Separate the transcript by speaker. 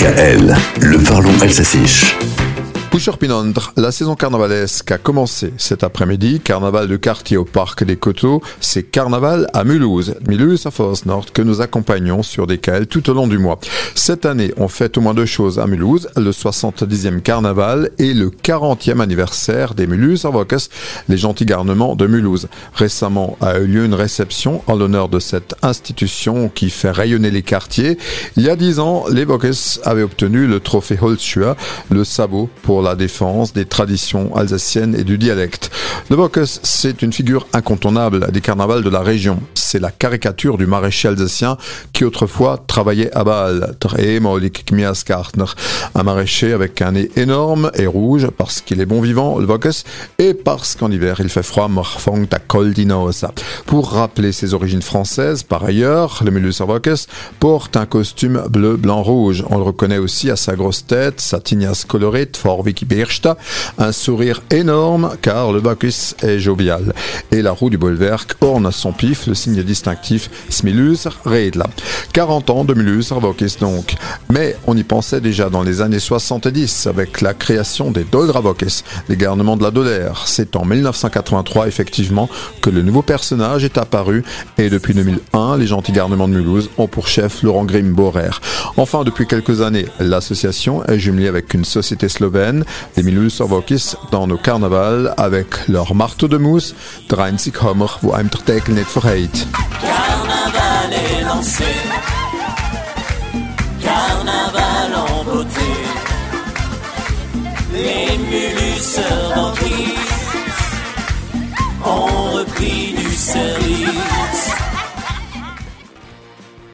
Speaker 1: DKL, le parlons alsacien.
Speaker 2: Pinondre, la saison carnavalesque a commencé cet après-midi. Carnaval de quartier au Parc des Coteaux, c'est carnaval à Mulhouse, Mulhouse à Force Nord, que nous accompagnons sur DKL tout au long du mois. Cette année, on fête au moins deux choses à Mulhouse, le 70e carnaval et le 40e anniversaire des Mulhouse Avocas, les gentils garnements de Mulhouse. Récemment a eu lieu une réception en l'honneur de cette institution qui fait rayonner les quartiers. Il y a dix ans, les Vocas avaient obtenu le trophée Holzschuhe, le sabot pour la défense des traditions alsaciennes et du dialecte. Le Bockus, c'est une figure incontournable des carnavals de la région. C'est la caricature du maréchal alsacien qui autrefois travaillait à Bâle, un maraîcher avec un nez énorme et rouge parce qu'il est bon vivant, le Bockus, et parce qu'en hiver il fait froid, Pour rappeler ses origines françaises, par ailleurs, le Mulus Bockus porte un costume bleu, blanc, rouge. On le reconnaît aussi à sa grosse tête, sa tignasse colorée, fort un sourire énorme car le Bacchus est jovial. Et la roue du Bolwerk orne son pif, le signe distinctif Smilus Reidla. 40 ans de Mulus Bacchus donc. Mais on y pensait déjà dans les années 70 avec la création des Doldrabokes, les garnements de la Dolère. C'est en 1983 effectivement que le nouveau personnage est apparu et depuis 2001, les gentils garnements de Mulhouse ont pour chef Laurent Grimm Borer. Enfin, depuis quelques années, l'association est jumelée avec une société slovène les Milus Vokis dans nos carnavals avec leur marteau de mousse, 30 Hummer, wo einem der Deckel nicht verhält.
Speaker 3: Carnaval est lancé, carnaval en beauté, les Mulus ont